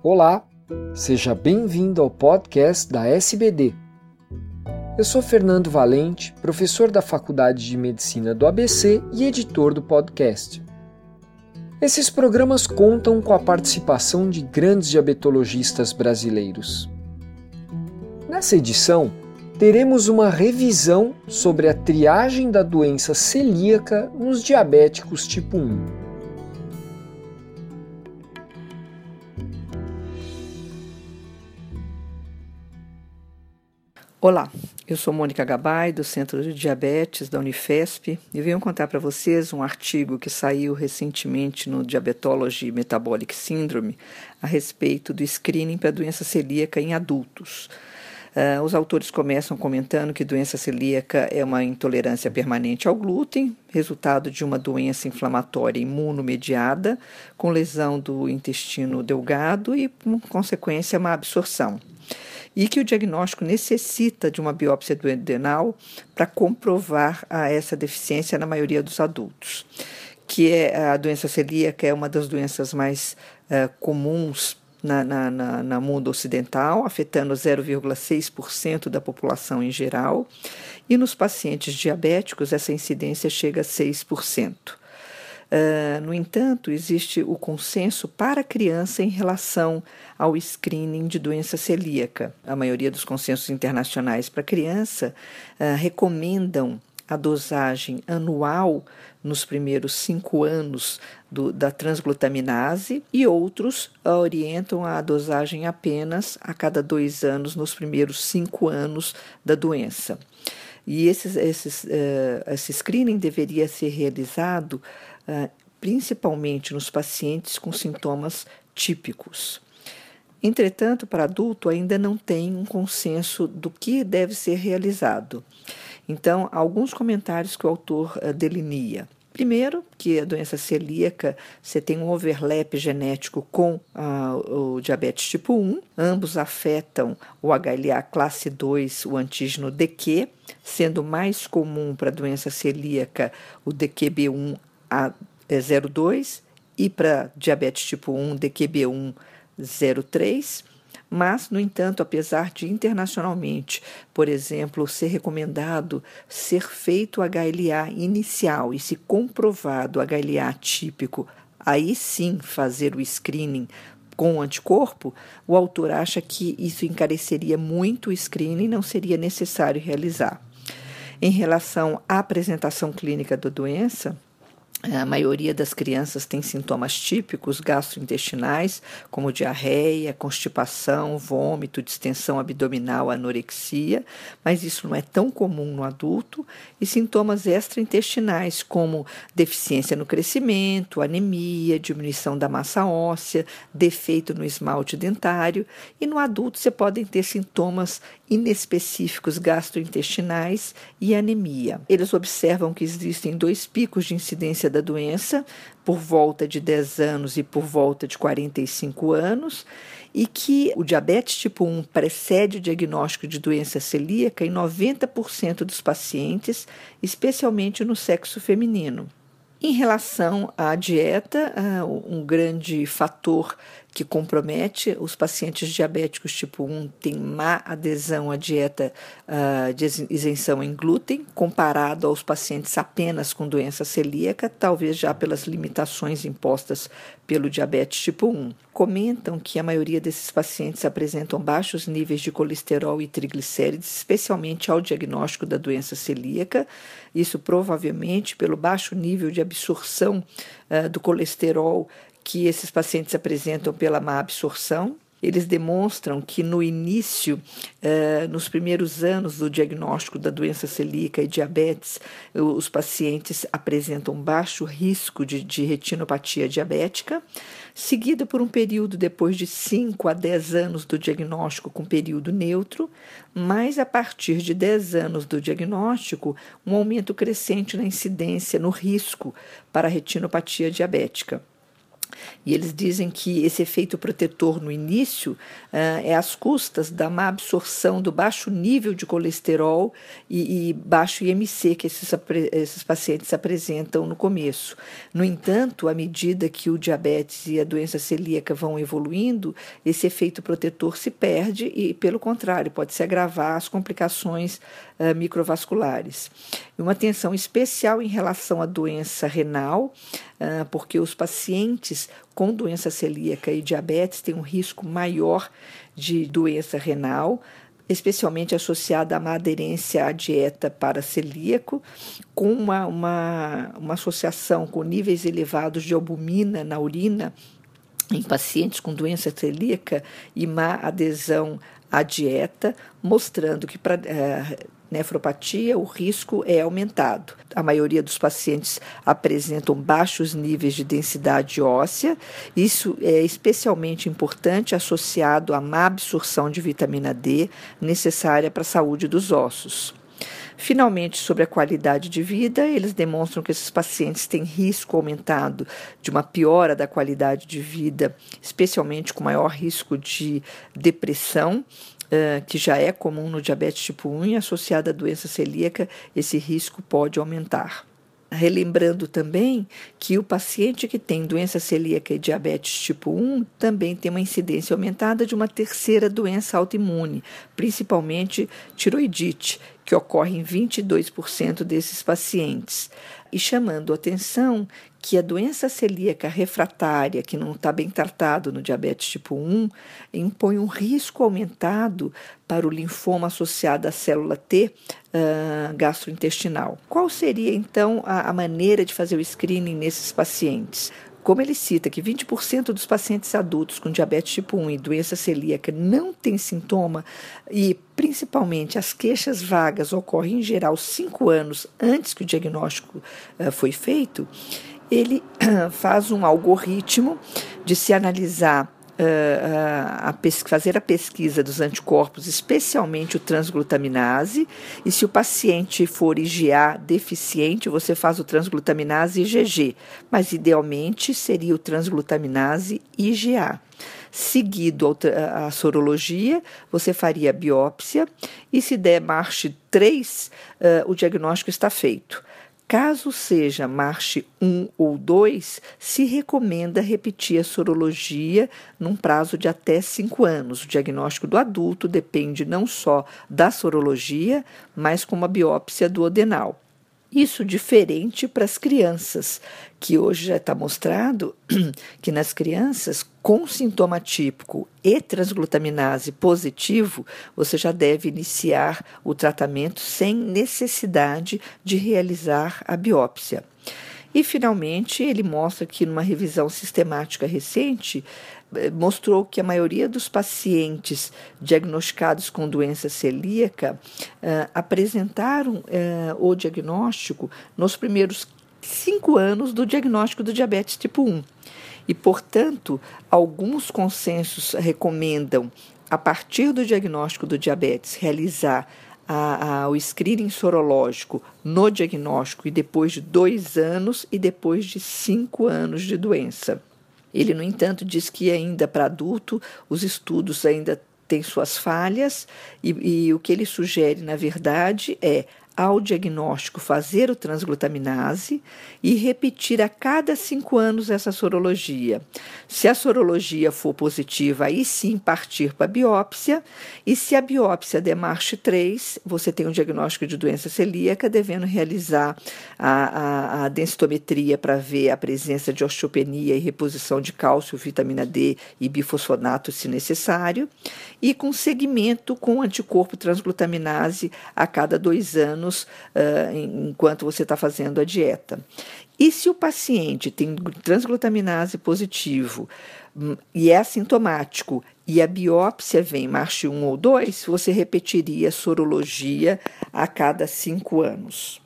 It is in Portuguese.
Olá, seja bem-vindo ao podcast da SBD. Eu sou Fernando Valente, professor da Faculdade de Medicina do ABC e editor do podcast. Esses programas contam com a participação de grandes diabetologistas brasileiros. Nessa edição, teremos uma revisão sobre a triagem da doença celíaca nos diabéticos tipo 1. Olá, eu sou Mônica Gabay, do Centro de Diabetes da Unifesp, e venho contar para vocês um artigo que saiu recentemente no Diabetology Metabolic Syndrome a respeito do screening para doença celíaca em adultos. Uh, os autores começam comentando que doença celíaca é uma intolerância permanente ao glúten, resultado de uma doença inflamatória imunomediada, com lesão do intestino delgado e, por consequência, má absorção e que o diagnóstico necessita de uma biópsia do adenal para comprovar a essa deficiência na maioria dos adultos, que é a doença celíaca é uma das doenças mais uh, comuns na, na, na, na, mundo ocidental, afetando 0,6% da população em geral, e nos pacientes diabéticos essa incidência chega a 6%. Uh, no entanto, existe o consenso para a criança em relação ao screening de doença celíaca. A maioria dos consensos internacionais para criança uh, recomendam a dosagem anual nos primeiros cinco anos do, da transglutaminase e outros orientam a dosagem apenas a cada dois anos nos primeiros cinco anos da doença. E esses, esses, uh, esse screening deveria ser realizado principalmente nos pacientes com sintomas típicos. Entretanto, para adulto ainda não tem um consenso do que deve ser realizado. Então, alguns comentários que o autor uh, delineia. Primeiro, que a doença celíaca você tem um overlap genético com uh, o diabetes tipo 1. Ambos afetam o HLA classe 2, o antígeno DQ, sendo mais comum para a doença celíaca o DQB1 a 02 e para diabetes tipo 1, DQB1 03. Mas, no entanto, apesar de internacionalmente, por exemplo, ser recomendado ser feito HLA inicial e se comprovado HLA típico, aí sim fazer o screening com anticorpo, o autor acha que isso encareceria muito o screening e não seria necessário realizar. Em relação à apresentação clínica da doença, a maioria das crianças tem sintomas típicos gastrointestinais, como diarreia, constipação, vômito, distensão abdominal, anorexia, mas isso não é tão comum no adulto, e sintomas extraintestinais, como deficiência no crescimento, anemia, diminuição da massa óssea, defeito no esmalte dentário, e no adulto você podem ter sintomas inespecíficos gastrointestinais e anemia. Eles observam que existem dois picos de incidência da doença, por volta de 10 anos e por volta de 45 anos, e que o diabetes tipo 1 precede o diagnóstico de doença celíaca em 90% dos pacientes, especialmente no sexo feminino. Em relação à dieta, um grande fator que compromete os pacientes diabéticos tipo 1 têm má adesão à dieta uh, de isenção em glúten, comparado aos pacientes apenas com doença celíaca, talvez já pelas limitações impostas pelo diabetes tipo 1. Comentam que a maioria desses pacientes apresentam baixos níveis de colesterol e triglicérides, especialmente ao diagnóstico da doença celíaca, isso provavelmente pelo baixo nível de absorção uh, do colesterol que esses pacientes apresentam pela má absorção. Eles demonstram que no início, eh, nos primeiros anos do diagnóstico da doença celíaca e diabetes, os pacientes apresentam baixo risco de, de retinopatia diabética, seguido por um período depois de 5 a 10 anos do diagnóstico com período neutro, mas a partir de 10 anos do diagnóstico, um aumento crescente na incidência, no risco para retinopatia diabética. E eles dizem que esse efeito protetor no início uh, é às custas da má absorção do baixo nível de colesterol e, e baixo IMC que esses, esses pacientes apresentam no começo. No entanto, à medida que o diabetes e a doença celíaca vão evoluindo, esse efeito protetor se perde e, pelo contrário, pode se agravar as complicações uh, microvasculares. Uma atenção especial em relação à doença renal, uh, porque os pacientes com doença celíaca e diabetes têm um risco maior de doença renal, especialmente associada à má aderência à dieta para celíaco, com uma, uma, uma associação com níveis elevados de albumina na urina em pacientes com doença celíaca e má adesão à dieta, mostrando que para eh, nefropatia, o risco é aumentado. A maioria dos pacientes apresentam baixos níveis de densidade óssea. Isso é especialmente importante associado à má absorção de vitamina D necessária para a saúde dos ossos. Finalmente, sobre a qualidade de vida, eles demonstram que esses pacientes têm risco aumentado de uma piora da qualidade de vida, especialmente com maior risco de depressão que já é comum no diabetes tipo 1 e associada à doença celíaca, esse risco pode aumentar. Relembrando também que o paciente que tem doença celíaca e diabetes tipo 1 também tem uma incidência aumentada de uma terceira doença autoimune, principalmente tiroidite, que ocorre em 22% desses pacientes. E chamando atenção que a doença celíaca refratária, que não está bem tratado no diabetes tipo 1, impõe um risco aumentado para o linfoma associado à célula T uh, gastrointestinal. Qual seria então a, a maneira de fazer o screening nesses pacientes? Como ele cita que 20% dos pacientes adultos com diabetes tipo 1 e doença celíaca não têm sintoma e principalmente as queixas vagas ocorrem em geral cinco anos antes que o diagnóstico uh, foi feito, ele faz um algoritmo de se analisar Uh, a fazer a pesquisa dos anticorpos, especialmente o transglutaminase, e se o paciente for IgA deficiente, você faz o transglutaminase IgG, mas idealmente seria o transglutaminase IgA. Seguido a, sorologia, você faria a biópsia e se der marche 3, uh, o diagnóstico está feito. Caso seja marche 1 ou 2, se recomenda repetir a sorologia num prazo de até 5 anos. O diagnóstico do adulto depende não só da sorologia, mas como a biópsia do adenal. Isso diferente para as crianças, que hoje já está mostrado que nas crianças com sintoma típico e transglutaminase positivo, você já deve iniciar o tratamento sem necessidade de realizar a biópsia. E, finalmente, ele mostra que, numa revisão sistemática recente, mostrou que a maioria dos pacientes diagnosticados com doença celíaca uh, apresentaram uh, o diagnóstico nos primeiros cinco anos do diagnóstico do diabetes tipo 1. E, portanto, alguns consensos recomendam, a partir do diagnóstico do diabetes, realizar a, a, o screening sorológico no diagnóstico e depois de dois anos e depois de cinco anos de doença. Ele, no entanto, diz que ainda para adulto os estudos ainda têm suas falhas e, e o que ele sugere, na verdade, é ao diagnóstico fazer o transglutaminase e repetir a cada cinco anos essa sorologia. Se a sorologia for positiva, aí sim partir para a biópsia, e se a biópsia der marche 3, você tem um diagnóstico de doença celíaca, devendo realizar a, a, a densitometria para ver a presença de osteopenia e reposição de cálcio, vitamina D e bifosfonato, se necessário, e com segmento com anticorpo transglutaminase a cada dois anos anos uh, enquanto você está fazendo a dieta. E se o paciente tem transglutaminase positivo hum, e é assintomático e a biópsia vem marche 1 ou 2, você repetiria a sorologia a cada cinco anos.